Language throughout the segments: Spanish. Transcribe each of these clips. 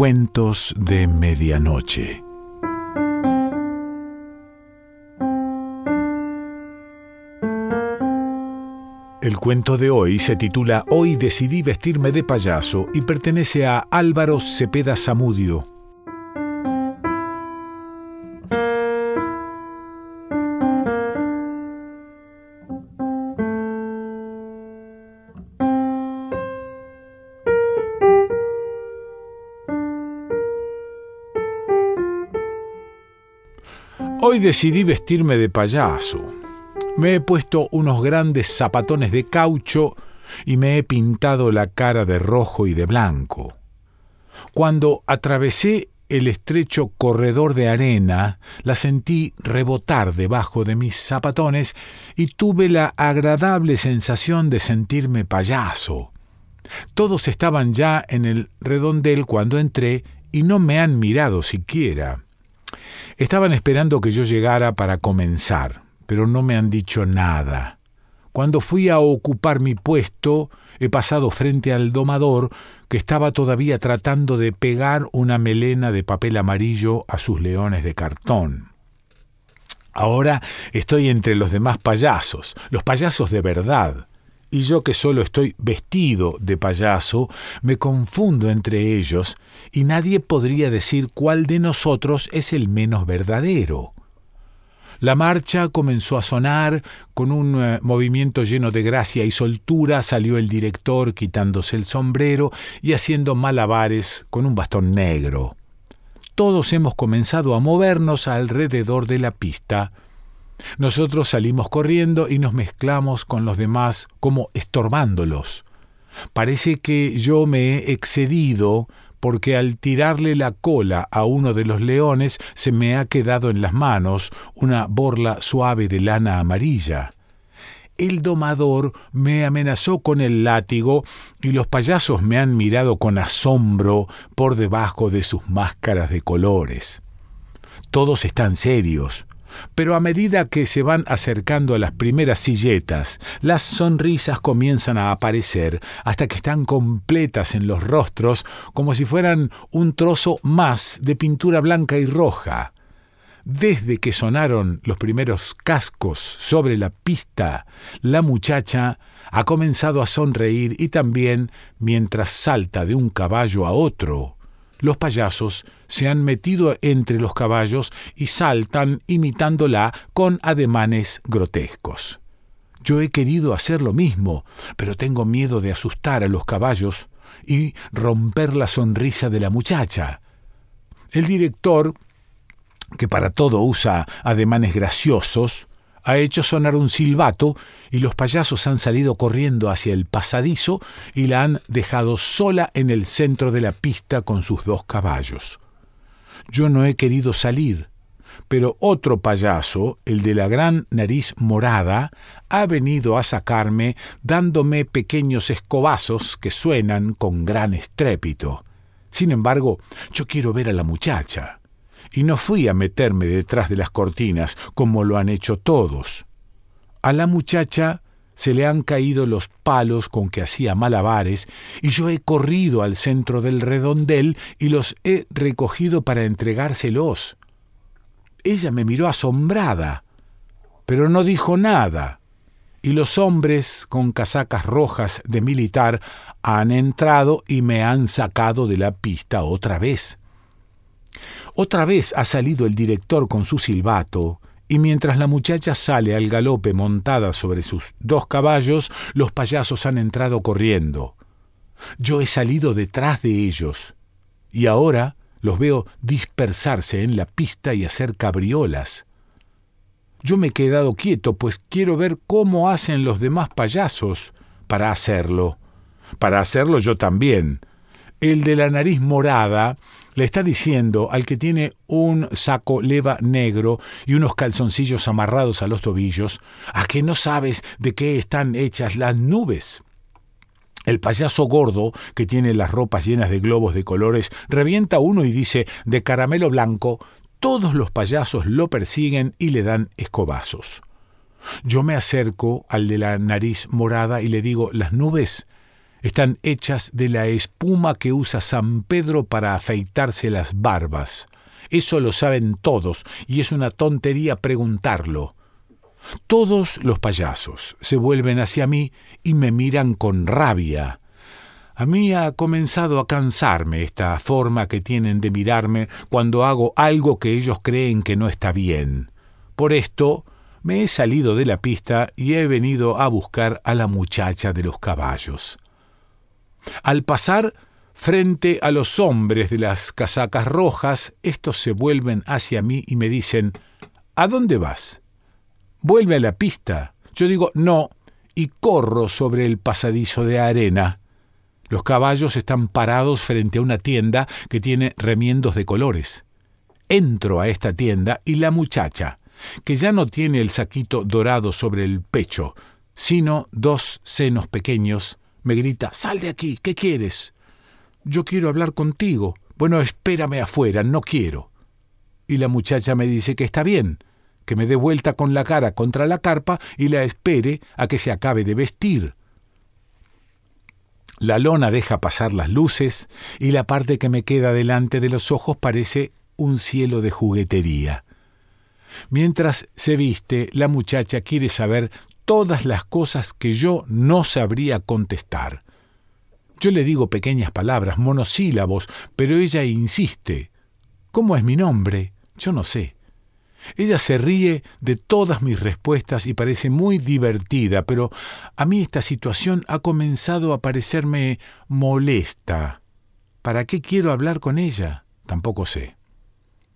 Cuentos de Medianoche. El cuento de hoy se titula Hoy decidí vestirme de payaso y pertenece a Álvaro Cepeda Zamudio. Hoy decidí vestirme de payaso. Me he puesto unos grandes zapatones de caucho y me he pintado la cara de rojo y de blanco. Cuando atravesé el estrecho corredor de arena, la sentí rebotar debajo de mis zapatones y tuve la agradable sensación de sentirme payaso. Todos estaban ya en el redondel cuando entré y no me han mirado siquiera. Estaban esperando que yo llegara para comenzar, pero no me han dicho nada. Cuando fui a ocupar mi puesto, he pasado frente al domador que estaba todavía tratando de pegar una melena de papel amarillo a sus leones de cartón. Ahora estoy entre los demás payasos, los payasos de verdad, y yo que solo estoy vestido de payaso, me confundo entre ellos, y nadie podría decir cuál de nosotros es el menos verdadero. La marcha comenzó a sonar, con un eh, movimiento lleno de gracia y soltura salió el director quitándose el sombrero y haciendo malabares con un bastón negro. Todos hemos comenzado a movernos alrededor de la pista. Nosotros salimos corriendo y nos mezclamos con los demás como estorbándolos. Parece que yo me he excedido porque al tirarle la cola a uno de los leones se me ha quedado en las manos una borla suave de lana amarilla. El domador me amenazó con el látigo y los payasos me han mirado con asombro por debajo de sus máscaras de colores. Todos están serios, pero a medida que se van acercando a las primeras silletas, las sonrisas comienzan a aparecer hasta que están completas en los rostros como si fueran un trozo más de pintura blanca y roja. Desde que sonaron los primeros cascos sobre la pista, la muchacha ha comenzado a sonreír y también mientras salta de un caballo a otro, los payasos se han metido entre los caballos y saltan imitándola con ademanes grotescos. Yo he querido hacer lo mismo, pero tengo miedo de asustar a los caballos y romper la sonrisa de la muchacha. El director, que para todo usa ademanes graciosos, ha hecho sonar un silbato y los payasos han salido corriendo hacia el pasadizo y la han dejado sola en el centro de la pista con sus dos caballos. Yo no he querido salir, pero otro payaso, el de la gran nariz morada, ha venido a sacarme dándome pequeños escobazos que suenan con gran estrépito. Sin embargo, yo quiero ver a la muchacha y no fui a meterme detrás de las cortinas como lo han hecho todos. A la muchacha se le han caído los palos con que hacía malabares, y yo he corrido al centro del redondel y los he recogido para entregárselos. Ella me miró asombrada, pero no dijo nada, y los hombres con casacas rojas de militar han entrado y me han sacado de la pista otra vez. Otra vez ha salido el director con su silbato, y mientras la muchacha sale al galope montada sobre sus dos caballos, los payasos han entrado corriendo. Yo he salido detrás de ellos, y ahora los veo dispersarse en la pista y hacer cabriolas. Yo me he quedado quieto, pues quiero ver cómo hacen los demás payasos para hacerlo. Para hacerlo yo también. El de la nariz morada le está diciendo al que tiene un saco leva negro y unos calzoncillos amarrados a los tobillos, a que no sabes de qué están hechas las nubes. El payaso gordo, que tiene las ropas llenas de globos de colores, revienta uno y dice, de caramelo blanco, todos los payasos lo persiguen y le dan escobazos. Yo me acerco al de la nariz morada y le digo, las nubes Están hechas de la espuma que usa San Pedro para afeitarse las barbas. Eso lo saben todos y es una tontería preguntarlo. Todos los payasos se vuelven hacia mí y me miran con rabia. A mí ha comenzado a cansarme esta forma que tienen de mirarme cuando hago algo que ellos creen que no está bien. Por esto me he salido de la pista y he venido a buscar a la muchacha de los caballos. Al pasar frente a los hombres de las casacas rojas, estos se vuelven hacia mí y me dicen ¿A dónde vas? Vuelve a la pista. Yo digo no y corro sobre el pasadizo de arena. Los caballos están parados frente a una tienda que tiene remiendos de colores. Entro a esta tienda y la muchacha, que ya no tiene el saquito dorado sobre el pecho, sino dos senos pequeños, me grita Sal de aquí, ¿qué quieres? Yo quiero hablar contigo. Bueno, espérame afuera, no quiero. Y la muchacha me dice que está bien, que me dé vuelta con la cara contra la carpa y la espere a que se acabe de vestir. La lona deja pasar las luces y la parte que me queda delante de los ojos parece un cielo de juguetería. Mientras se viste, la muchacha quiere saber todas las cosas que yo no sabría contestar. Yo le digo pequeñas palabras, monosílabos, pero ella insiste. ¿Cómo es mi nombre? Yo no sé. Ella se ríe de todas mis respuestas y parece muy divertida, pero a mí esta situación ha comenzado a parecerme molesta. ¿Para qué quiero hablar con ella? Tampoco sé.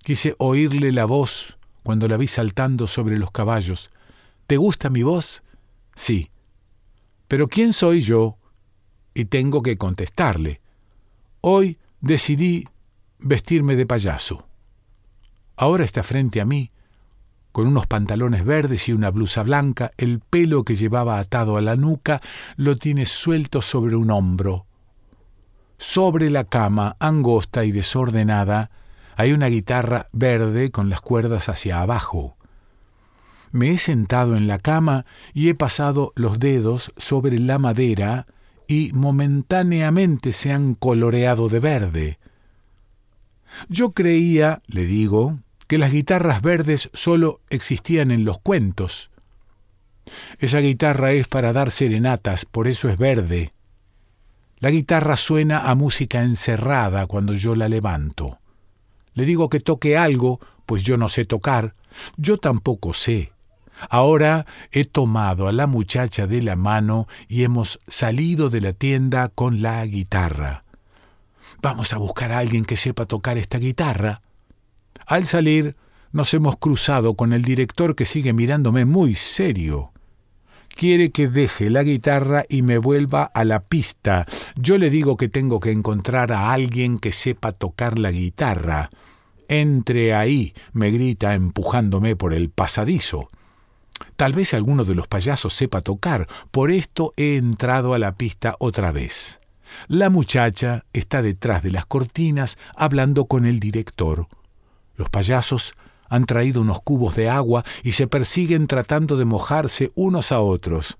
Quise oírle la voz cuando la vi saltando sobre los caballos. ¿Te gusta mi voz? Sí. Pero ¿quién soy yo? Y tengo que contestarle. Hoy decidí vestirme de payaso. Ahora está frente a mí, con unos pantalones verdes y una blusa blanca, el pelo que llevaba atado a la nuca lo tiene suelto sobre un hombro. Sobre la cama, angosta y desordenada, hay una guitarra verde con las cuerdas hacia abajo. Me he sentado en la cama y he pasado los dedos sobre la madera y momentáneamente se han coloreado de verde. Yo creía, le digo, que las guitarras verdes solo existían en los cuentos. Esa guitarra es para dar serenatas, por eso es verde. La guitarra suena a música encerrada cuando yo la levanto. Le digo que toque algo, pues yo no sé tocar. Yo tampoco sé. Ahora he tomado a la muchacha de la mano y hemos salido de la tienda con la guitarra. Vamos a buscar a alguien que sepa tocar esta guitarra. Al salir, nos hemos cruzado con el director que sigue mirándome muy serio. Quiere que deje la guitarra y me vuelva a la pista. Yo le digo que tengo que encontrar a alguien que sepa tocar la guitarra. Entre ahí, me grita empujándome por el pasadizo. Tal vez alguno de los payasos sepa tocar, por esto he entrado a la pista otra vez. La muchacha está detrás de las cortinas hablando con el director. Los payasos han traído unos cubos de agua y se persiguen tratando de mojarse unos a otros.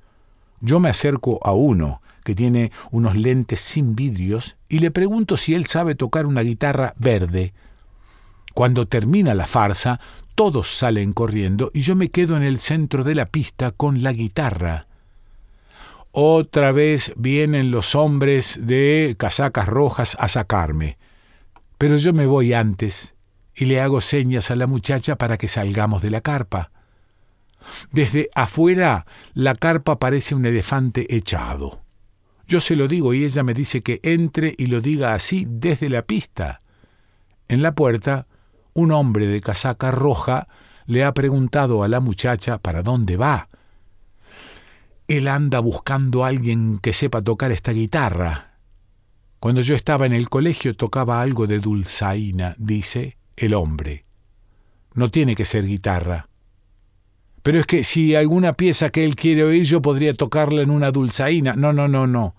Yo me acerco a uno, que tiene unos lentes sin vidrios, y le pregunto si él sabe tocar una guitarra verde. Cuando termina la farsa, todos salen corriendo y yo me quedo en el centro de la pista con la guitarra. Otra vez vienen los hombres de casacas rojas a sacarme. Pero yo me voy antes y le hago señas a la muchacha para que salgamos de la carpa. Desde afuera la carpa parece un elefante echado. Yo se lo digo y ella me dice que entre y lo diga así desde la pista. En la puerta un hombre de casaca roja le ha preguntado a la muchacha para dónde va. Él anda buscando a alguien que sepa tocar esta guitarra. Cuando yo estaba en el colegio tocaba algo de dulzaina, dice el hombre. No tiene que ser guitarra. Pero es que si alguna pieza que él quiere oír yo podría tocarla en una dulzaina. No, no, no, no.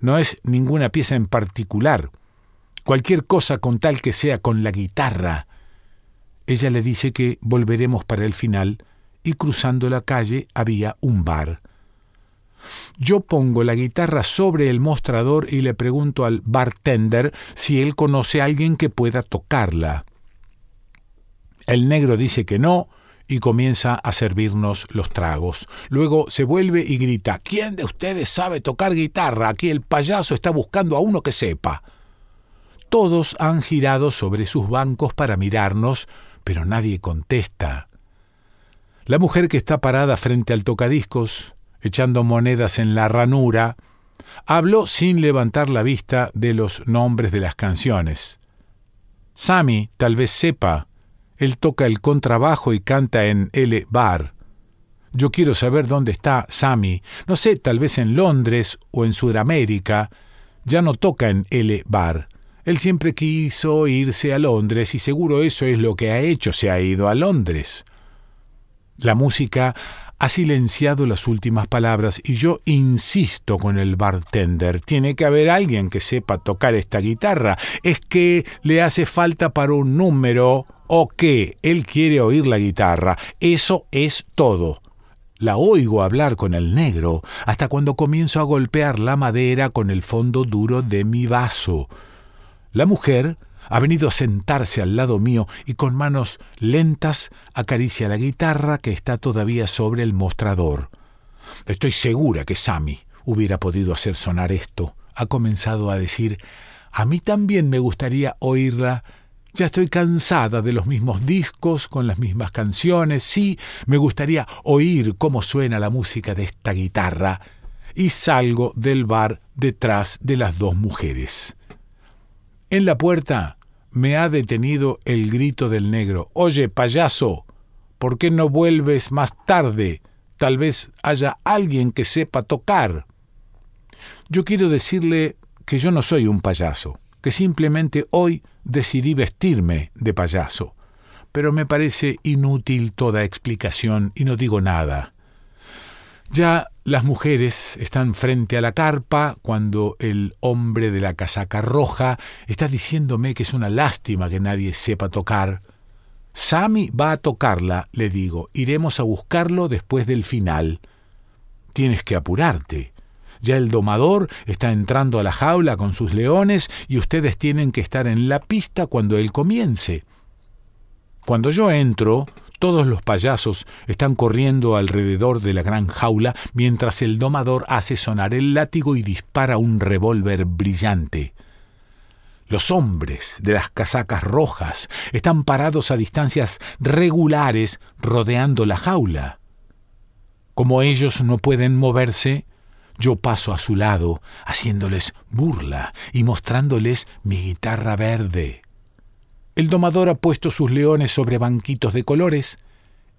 No es ninguna pieza en particular. Cualquier cosa con tal que sea con la guitarra. Ella le dice que volveremos para el final y cruzando la calle había un bar. Yo pongo la guitarra sobre el mostrador y le pregunto al bartender si él conoce a alguien que pueda tocarla. El negro dice que no y comienza a servirnos los tragos. Luego se vuelve y grita, ¿quién de ustedes sabe tocar guitarra? Aquí el payaso está buscando a uno que sepa. Todos han girado sobre sus bancos para mirarnos, pero nadie contesta. La mujer que está parada frente al tocadiscos, echando monedas en la ranura, habló sin levantar la vista de los nombres de las canciones. Sammy tal vez sepa él toca el contrabajo y canta en L bar. Yo quiero saber dónde está Sammy. No sé, tal vez en Londres o en Sudamérica. Ya no toca en L bar. Él siempre quiso irse a Londres y seguro eso es lo que ha hecho, se ha ido a Londres. La música ha silenciado las últimas palabras y yo insisto con el bartender. Tiene que haber alguien que sepa tocar esta guitarra. Es que le hace falta para un número o que él quiere oír la guitarra. Eso es todo. La oigo hablar con el negro hasta cuando comienzo a golpear la madera con el fondo duro de mi vaso. La mujer ha venido a sentarse al lado mío y con manos lentas acaricia la guitarra que está todavía sobre el mostrador. Estoy segura que Sammy hubiera podido hacer sonar esto. Ha comenzado a decir, a mí también me gustaría oírla ya estoy cansada de los mismos discos con las mismas canciones. Sí, me gustaría oír cómo suena la música de esta guitarra. Y salgo del bar detrás de las dos mujeres. En la puerta me ha detenido el grito del negro. Oye, payaso, ¿por qué no vuelves más tarde? Tal vez haya alguien que sepa tocar. Yo quiero decirle que yo no soy un payaso que simplemente hoy decidí vestirme de payaso. Pero me parece inútil toda explicación y no digo nada. Ya las mujeres están frente a la carpa cuando el hombre de la casaca roja está diciéndome que es una lástima que nadie sepa tocar. Sammy va a tocarla, le digo. Iremos a buscarlo después del final. Tienes que apurarte. Ya el domador está entrando a la jaula con sus leones y ustedes tienen que estar en la pista cuando él comience. Cuando yo entro, todos los payasos están corriendo alrededor de la gran jaula mientras el domador hace sonar el látigo y dispara un revólver brillante. Los hombres de las casacas rojas están parados a distancias regulares rodeando la jaula. Como ellos no pueden moverse, yo paso a su lado, haciéndoles burla y mostrándoles mi guitarra verde. El domador ha puesto sus leones sobre banquitos de colores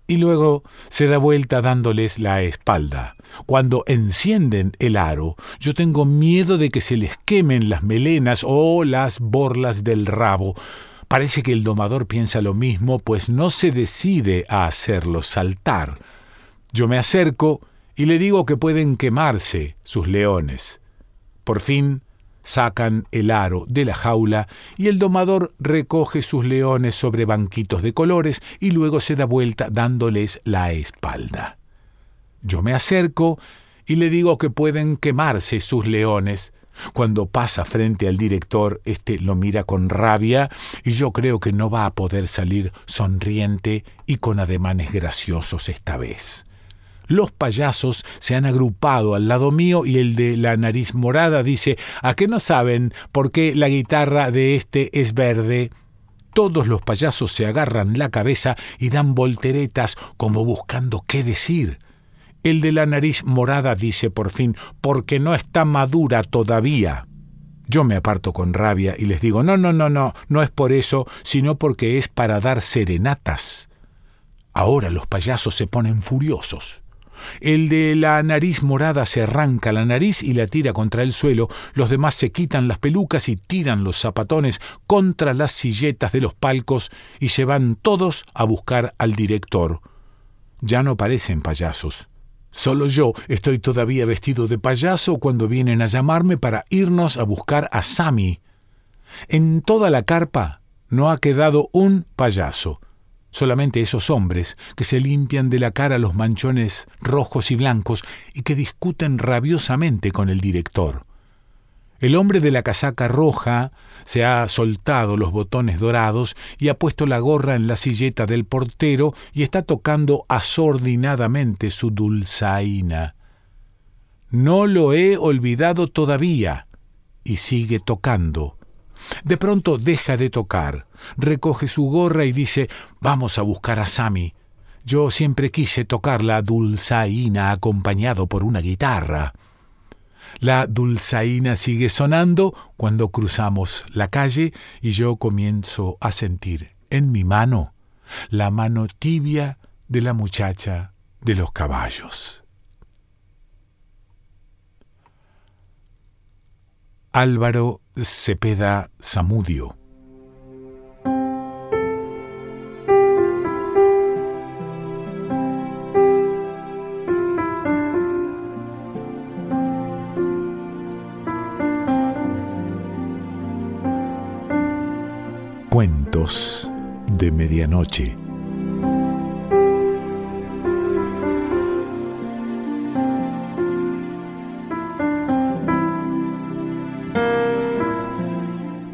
y luego se da vuelta dándoles la espalda. Cuando encienden el aro, yo tengo miedo de que se les quemen las melenas o las borlas del rabo. Parece que el domador piensa lo mismo, pues no se decide a hacerlos saltar. Yo me acerco y le digo que pueden quemarse sus leones. Por fin sacan el aro de la jaula y el domador recoge sus leones sobre banquitos de colores y luego se da vuelta dándoles la espalda. Yo me acerco y le digo que pueden quemarse sus leones. Cuando pasa frente al director, éste lo mira con rabia y yo creo que no va a poder salir sonriente y con ademanes graciosos esta vez. Los payasos se han agrupado al lado mío y el de la nariz morada dice, ¿a qué no saben por qué la guitarra de este es verde? Todos los payasos se agarran la cabeza y dan volteretas como buscando qué decir. El de la nariz morada dice por fin, porque no está madura todavía. Yo me aparto con rabia y les digo, no, no, no, no, no es por eso, sino porque es para dar serenatas. Ahora los payasos se ponen furiosos. El de la nariz morada se arranca la nariz y la tira contra el suelo, los demás se quitan las pelucas y tiran los zapatones contra las silletas de los palcos y se van todos a buscar al director. Ya no parecen payasos. Solo yo estoy todavía vestido de payaso cuando vienen a llamarme para irnos a buscar a Sammy. En toda la carpa no ha quedado un payaso. Solamente esos hombres que se limpian de la cara los manchones rojos y blancos y que discuten rabiosamente con el director. El hombre de la casaca roja se ha soltado los botones dorados y ha puesto la gorra en la silleta del portero y está tocando asordinadamente su dulzaina. No lo he olvidado todavía. Y sigue tocando. De pronto deja de tocar, recoge su gorra y dice Vamos a buscar a Sammy. Yo siempre quise tocar la dulzaina acompañado por una guitarra. La dulzaina sigue sonando cuando cruzamos la calle y yo comienzo a sentir en mi mano la mano tibia de la muchacha de los caballos. Álvaro Cepeda Zamudio Cuentos de Medianoche.